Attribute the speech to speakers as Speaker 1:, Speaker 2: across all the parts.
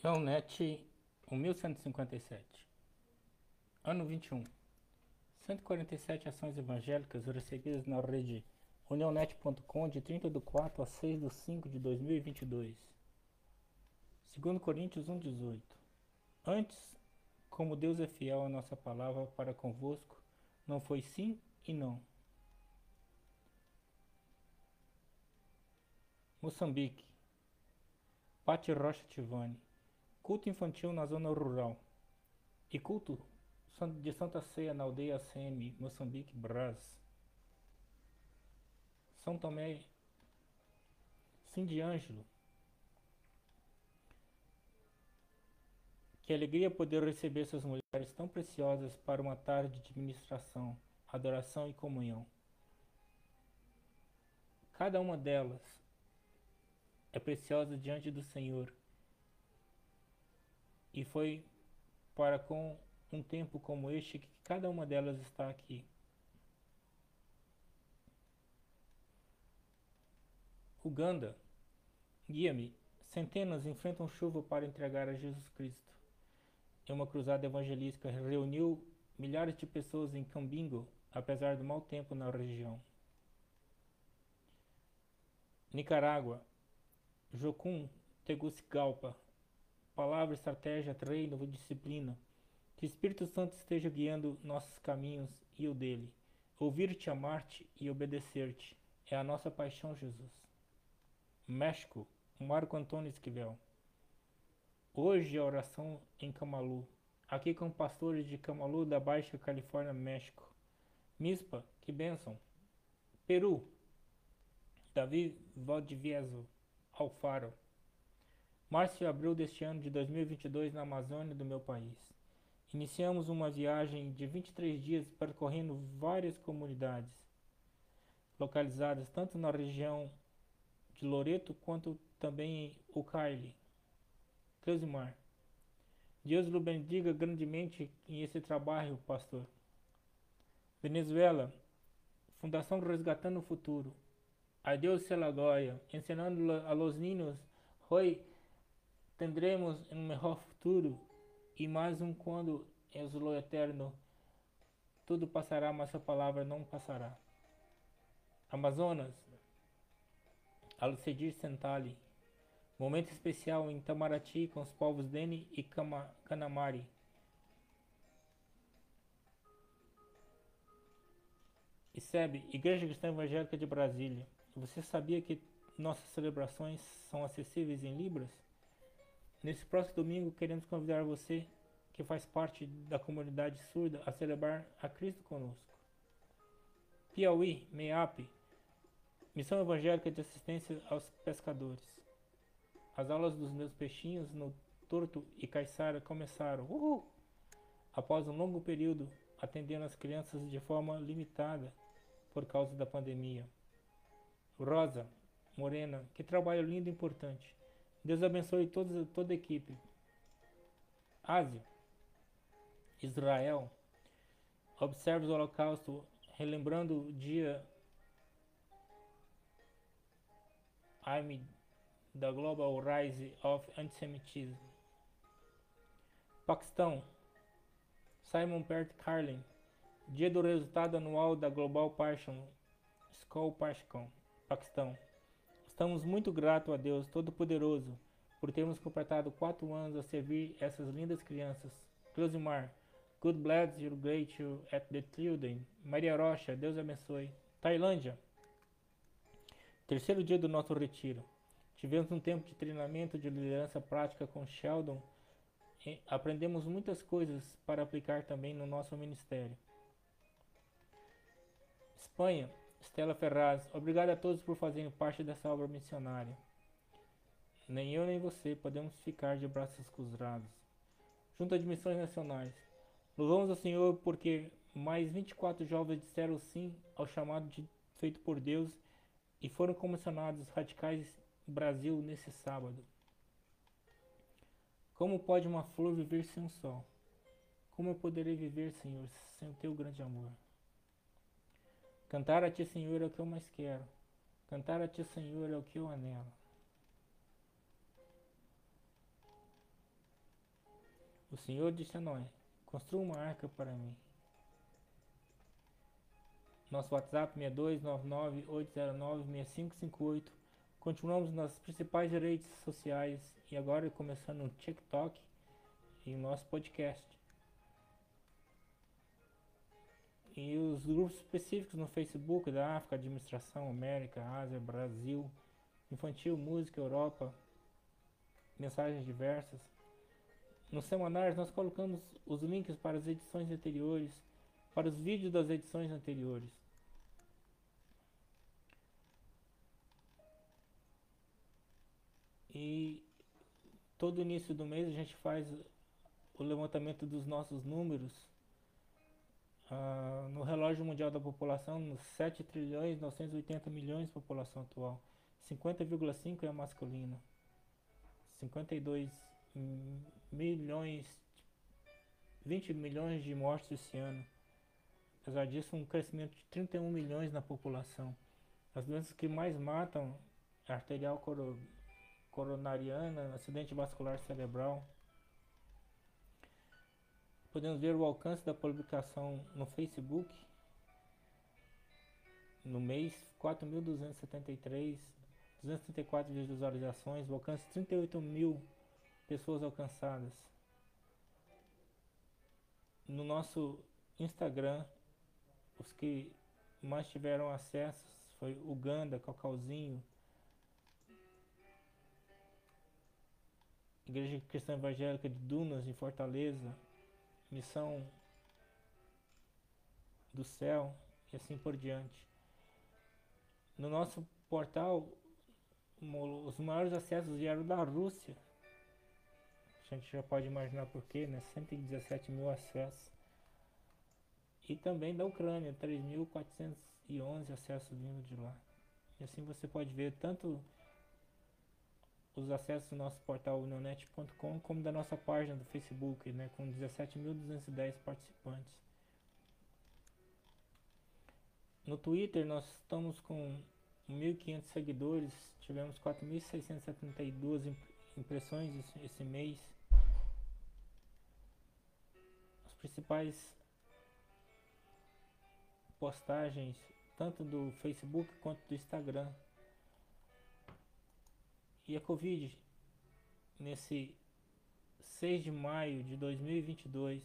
Speaker 1: É o NET 1157. Ano 21. 147 ações evangélicas recebidas na rede unionet.com de 30 de 4 a 6 de 5 de 2022. 2 Coríntios 1,18. Antes, como Deus é fiel à nossa palavra para convosco, não foi sim e não. Moçambique. Pati Rocha Tivani. Culto infantil na zona rural. E culto de Santa Ceia na aldeia ACM, Moçambique, Brás. São Tomé, Cindy Ângelo. Que alegria poder receber essas mulheres tão preciosas para uma tarde de ministração, adoração e comunhão. Cada uma delas é preciosa diante do Senhor e foi para com um tempo como este que cada uma delas está aqui. Uganda, guia-me. Centenas enfrentam chuva para entregar a Jesus Cristo. Em uma cruzada evangelística reuniu milhares de pessoas em Cambingo, apesar do mau tempo na região. Nicarágua, Jocum Tegucigalpa, palavra, estratégia, treino, disciplina. Que o Espírito Santo esteja guiando nossos caminhos e o dele. Ouvir-te, amar-te e obedecer-te é a nossa paixão, Jesus. México, Marco Antônio Esquivel. Hoje a oração em Camalu. Aqui com pastores de Camalu da Baixa Califórnia, México. Mispa, que bênção. Peru, Davi Valdivieso, Alfaro. Março e abril deste ano de 2022 na Amazônia do meu país. Iniciamos uma viagem de 23 dias percorrendo várias comunidades, localizadas tanto na região de Loreto quanto também em Ucaile. Cleusimar. Deus lhe bendiga grandemente em esse trabalho, pastor. Venezuela. Fundação Resgatando o Futuro. A Deus se la gloria, ensinando a los niños hoy tendremos um melhor futuro e mais um quando é o eterno tudo passará, mas a palavra não passará. Amazonas, Alcedir Sentali, momento especial em Tamaraty com os povos Dene e Canamari. ICEB, Igreja Cristã Evangélica de Brasília. Você sabia que nossas celebrações são acessíveis em Libras? Nesse próximo domingo, queremos convidar você, que faz parte da comunidade surda, a celebrar a Cristo conosco. Piauí, MEAP, Missão Evangélica de Assistência aos Pescadores. As aulas dos meus peixinhos no Torto e Caiçara começaram, uhul, após um longo período atendendo as crianças de forma limitada por causa da pandemia. Rosa, Morena, que trabalho lindo e importante. Deus abençoe toda, a equipe. Ásia, Israel, observe o holocausto, relembrando o dia I'm da Global Rise of Antisemitism. Paquistão, Simon Pert Carlin, dia do resultado anual da Global Passion, School Passion, Paquistão. Estamos muito gratos a Deus Todo-Poderoso por termos completado quatro anos a servir essas lindas crianças. Closimar, God bless you great you at the children. Maria Rocha, Deus abençoe. Tailândia, terceiro dia do nosso retiro. Tivemos um tempo de treinamento de liderança prática com Sheldon. E aprendemos muitas coisas para aplicar também no nosso ministério. Espanha, Stella Ferraz, obrigado a todos por fazerem parte dessa obra missionária. Nem eu nem você podemos ficar de braços cruzados. Junta de Missões Nacionais. Louvamos ao Senhor porque mais 24 jovens disseram sim ao chamado de, feito por Deus e foram comissionados radicais Brasil nesse sábado. Como pode uma flor viver sem um sol? Como eu poderei viver, Senhor, sem o teu grande amor? Cantar a ti, Senhor, é o que eu mais quero. Cantar a ti, Senhor, é o que eu anelo. O Senhor disse a Noé: Construa uma arca para mim. Nosso WhatsApp 6299-809-6558. Continuamos nas principais redes sociais e agora começando no TikTok e o nosso podcast. E os grupos específicos no Facebook da África, Administração, América, Ásia, Brasil, Infantil, Música, Europa, mensagens diversas. Nos semanários nós colocamos os links para as edições anteriores, para os vídeos das edições anteriores. E todo início do mês a gente faz o levantamento dos nossos números uh, no relógio mundial da população, nos 7 trilhões 980 milhões de população atual. 50,5 é masculina. 52 milhões, 20 milhões de mortes esse ano. Apesar disso, um crescimento de 31 milhões na população. As doenças que mais matam é arterial coronariana, acidente vascular cerebral. Podemos ver o alcance da publicação no Facebook. No mês, 4.273, 234 visualizações, o alcance 38 mil pessoas alcançadas. No nosso Instagram, os que mais tiveram acesso foi Uganda, Cacauzinho, Igreja Cristã Evangélica de Dunas, em Fortaleza, Missão do Céu e assim por diante. No nosso portal, os maiores acessos vieram da Rússia. A gente já pode imaginar porquê, né? 117 mil acessos. E também da Ucrânia, 3.411 acessos vindo de lá. E assim você pode ver tanto os acessos do nosso portal unionet.com como da nossa página do Facebook, né, com 17.210 participantes. No Twitter nós estamos com 1.500 seguidores, tivemos 4.672 impressões esse, esse mês. As principais postagens, tanto do Facebook quanto do Instagram. E a Covid, nesse 6 de maio de 2022,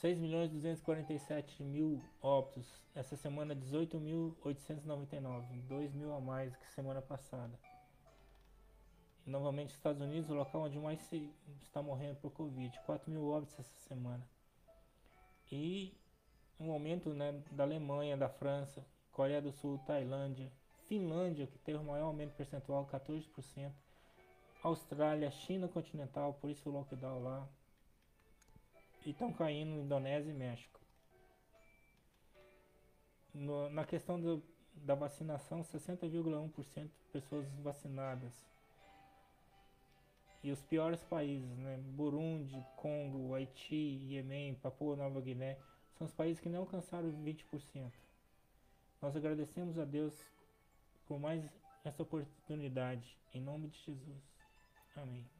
Speaker 1: seis milhões duzentos quarenta e sete mil óbitos. Essa semana dezoito mil oitocentos noventa e nove, dois mil a mais que semana passada. E, novamente Estados Unidos, o local onde mais se está morrendo por Covid, quatro mil óbitos essa semana. E um aumento né, da Alemanha, da França, Coreia do Sul, Tailândia, Finlândia, que teve o maior aumento percentual, 14%, Austrália, China continental, por isso o lockdown lá, e estão caindo Indonésia e México. No, na questão do, da vacinação, 60,1% pessoas vacinadas. E os piores países, né? Burundi, Congo, Haiti, Iêmen, Papua Nova Guiné, são os países que não alcançaram 20%. Nós agradecemos a Deus por mais essa oportunidade. Em nome de Jesus. Amém.